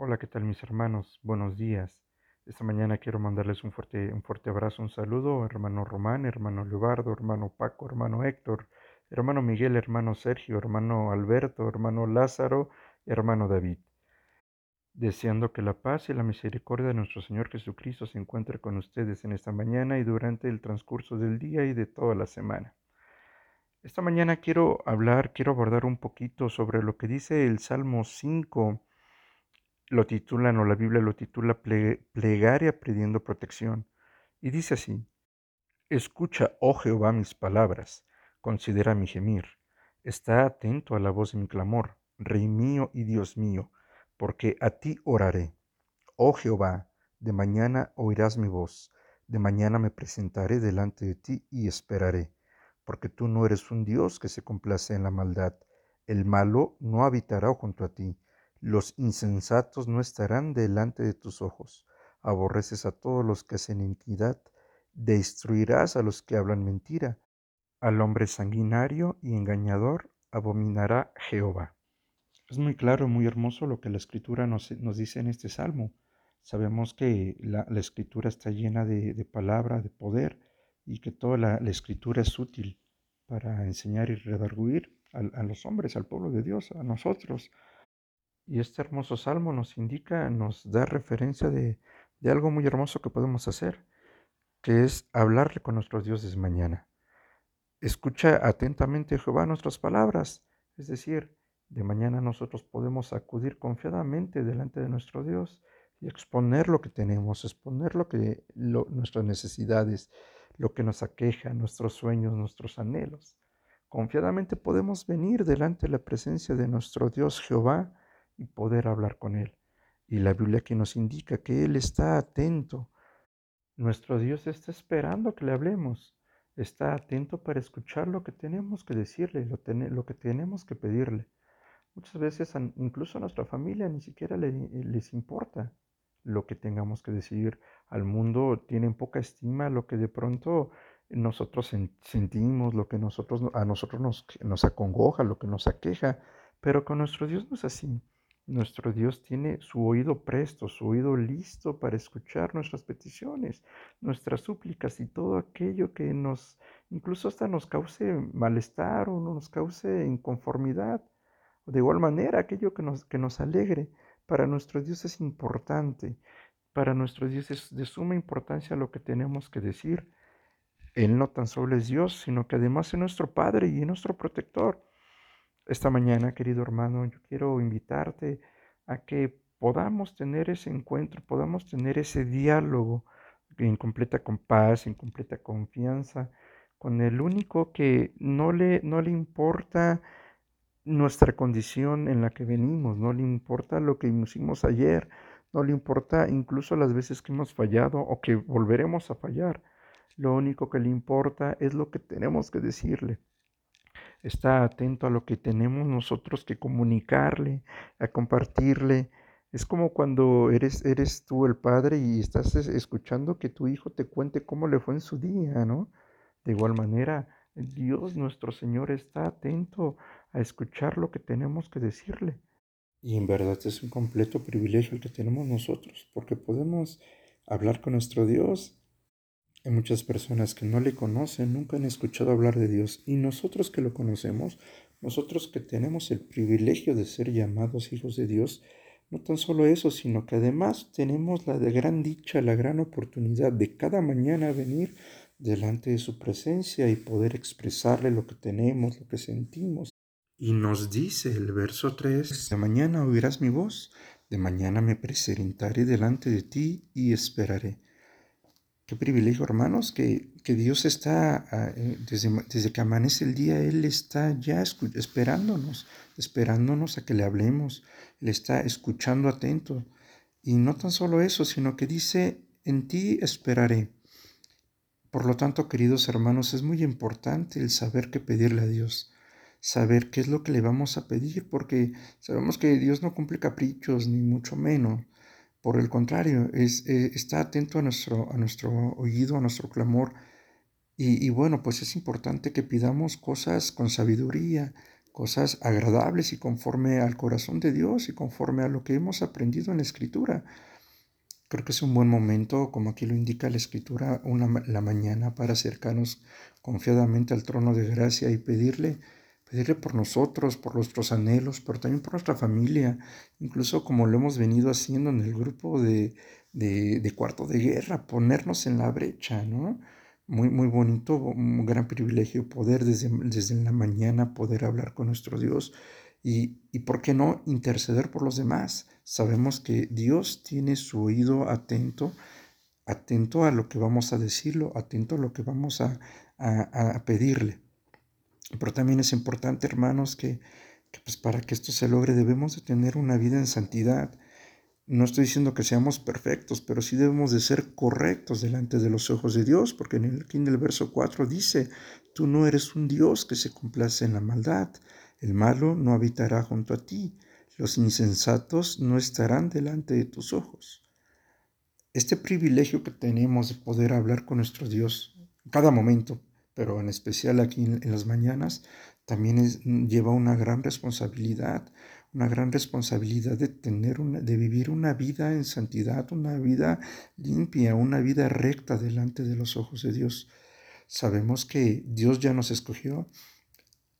Hola, ¿qué tal mis hermanos? Buenos días. Esta mañana quiero mandarles un fuerte, un fuerte abrazo, un saludo, hermano Román, hermano Leobardo, hermano Paco, hermano Héctor, hermano Miguel, hermano Sergio, hermano Alberto, hermano Lázaro, hermano David. Deseando que la paz y la misericordia de nuestro Señor Jesucristo se encuentre con ustedes en esta mañana y durante el transcurso del día y de toda la semana. Esta mañana quiero hablar, quiero abordar un poquito sobre lo que dice el Salmo 5 lo titulan o la Biblia lo titula plegaria pidiendo protección. Y dice así, Escucha, oh Jehová, mis palabras, considera mi gemir, está atento a la voz de mi clamor, Rey mío y Dios mío, porque a ti oraré. Oh Jehová, de mañana oirás mi voz, de mañana me presentaré delante de ti y esperaré, porque tú no eres un Dios que se complace en la maldad, el malo no habitará junto a ti los insensatos no estarán delante de tus ojos. Aborreces a todos los que hacen iniquidad, destruirás a los que hablan mentira. Al hombre sanguinario y engañador abominará Jehová. Es muy claro, muy hermoso lo que la escritura nos, dice en este salmo. Sabemos que la, escritura está llena de, palabra, de poder, y que toda la, escritura es útil para enseñar y redarguir a los hombres, al pueblo de Dios, a nosotros. Y este hermoso salmo nos indica, nos da referencia de, algo muy hermoso que podemos hacer, que es hablarle con nuestros dioses mañana. Escucha atentamente Jehová nuestras palabras, es decir, de mañana nosotros podemos acudir confiadamente delante de nuestro Dios y exponer lo que tenemos, exponer lo que nuestras necesidades, lo que nos aqueja, nuestros sueños, nuestros anhelos. Confiadamente podemos venir delante de la presencia de nuestro Dios Jehová y poder hablar con Él. Y la Biblia aquí nos indica que Él está atento. Nuestro Dios está esperando que le hablemos. Está atento para escuchar lo que tenemos que decirle, lo, que tenemos que pedirle. Muchas veces incluso a nuestra familia ni siquiera les importa lo que tengamos que decir. Al mundo tienen poca estima lo que de pronto nosotros sentimos, lo que nosotros, a nosotros nos, nos acongoja, lo que nos aqueja, pero con nuestro Dios no es así. Nuestro Dios tiene su oído presto, su oído listo para escuchar nuestras peticiones, nuestras súplicas y todo aquello que nos, incluso hasta nos cause malestar o nos cause inconformidad. De igual manera, aquello que nos, que nos alegre, para nuestro Dios es importante. Para nuestro Dios es de suma importancia lo que tenemos que decir. Él no tan solo es Dios, sino que además es nuestro Padre y nuestro protector. Esta mañana, querido hermano, yo quiero invitarte a que podamos tener ese encuentro, podamos tener ese diálogo en completa paz, en completa confianza, con el único que no le, no le importa nuestra condición en la que venimos, no le importa lo que hicimos ayer, no le importa incluso las veces que hemos fallado o que volveremos a fallar. Lo único que le importa es lo que tenemos que decirle está atento a lo que tenemos nosotros que comunicarle, a compartirle. Es como cuando eres, eres tú el padre y estás escuchando que tu hijo te cuente cómo le fue en su día, ¿no? De igual manera, Dios nuestro Señor está atento a escuchar lo que tenemos que decirle. Y en verdad es un completo privilegio el que tenemos nosotros, porque podemos hablar con nuestro Dios hay muchas personas que no le conocen, nunca han escuchado hablar de Dios y nosotros que lo conocemos, nosotros que tenemos el privilegio de ser llamados hijos de Dios, no tan solo eso, sino que además tenemos la gran dicha, la gran oportunidad de cada mañana venir delante de su presencia y poder expresarle lo que tenemos, lo que sentimos. Y nos dice el verso 3, de mañana oirás mi voz, de mañana me presentaré delante de ti y esperaré. Qué privilegio, hermanos, que, Dios está, ah, eh, desde, desde, que amanece el día, Él está ya esperándonos, esperándonos a que le hablemos, Él está escuchando atento. Y no tan solo eso, sino que dice, en ti esperaré. Por lo tanto, queridos hermanos, es muy importante el saber qué pedirle a Dios, saber qué es lo que le vamos a pedir, porque sabemos que Dios no cumple caprichos, ni mucho menos. Por el contrario, es, eh, está atento a nuestro, a nuestro oído, a nuestro clamor. Y, bueno, pues es importante que pidamos cosas con sabiduría, cosas agradables y conforme al corazón de Dios y conforme a lo que hemos aprendido en la Escritura. Creo que es un buen momento, como aquí lo indica la Escritura, una, la mañana para acercarnos confiadamente al trono de gracia y pedirle, pedirle por nosotros, por nuestros anhelos, pero también por nuestra familia, incluso como lo hemos venido haciendo en el grupo de, de, cuarto de guerra, ponernos en la brecha, ¿no? Muy, muy bonito, un gran privilegio poder desde, desde la mañana poder hablar con nuestro Dios y, y, ¿por qué no interceder por los demás? Sabemos que Dios tiene su oído atento, atento a lo que vamos a decirlo, atento a lo que vamos a, a, pedirle. Pero también es importante, hermanos, que, pues para que esto se logre debemos de tener una vida en santidad. No estoy diciendo que seamos perfectos, pero sí debemos de ser correctos delante de los ojos de Dios, porque en el, en el verso 4 dice, tú no eres un Dios que se complace en la maldad, el malo no habitará junto a ti, los insensatos no estarán delante de tus ojos. Este privilegio que tenemos de poder hablar con nuestro Dios cada momento, pero en especial aquí en, las mañanas, también lleva una gran responsabilidad, una gran responsabilidad de tener una, de vivir una vida en santidad, una vida limpia, una vida recta delante de los ojos de Dios. Sabemos que Dios ya nos escogió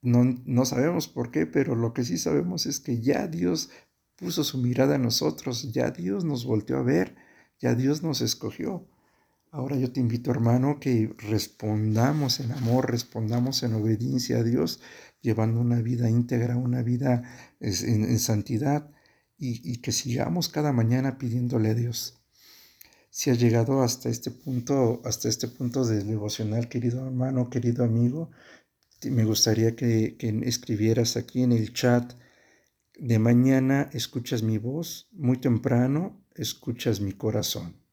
no, no sabemos por qué, pero lo que sí sabemos es que ya Dios puso su mirada en nosotros, ya Dios nos volteó a ver, ya Dios nos escogió. Ahora yo te invito, hermano, que respondamos en amor, respondamos en obediencia a Dios, llevando una vida íntegra, una vida en, santidad y, y, que sigamos cada mañana pidiéndole a Dios. Si has llegado hasta este punto, hasta este punto del devocional, querido hermano, querido amigo, me gustaría que, escribieras aquí en el chat de mañana escuchas mi voz, muy temprano escuchas mi corazón.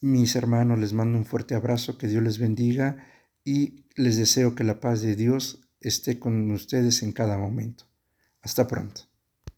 Mis hermanos, les mando un fuerte abrazo, que Dios les bendiga y les deseo que la paz de Dios esté con ustedes en cada momento. Hasta pronto.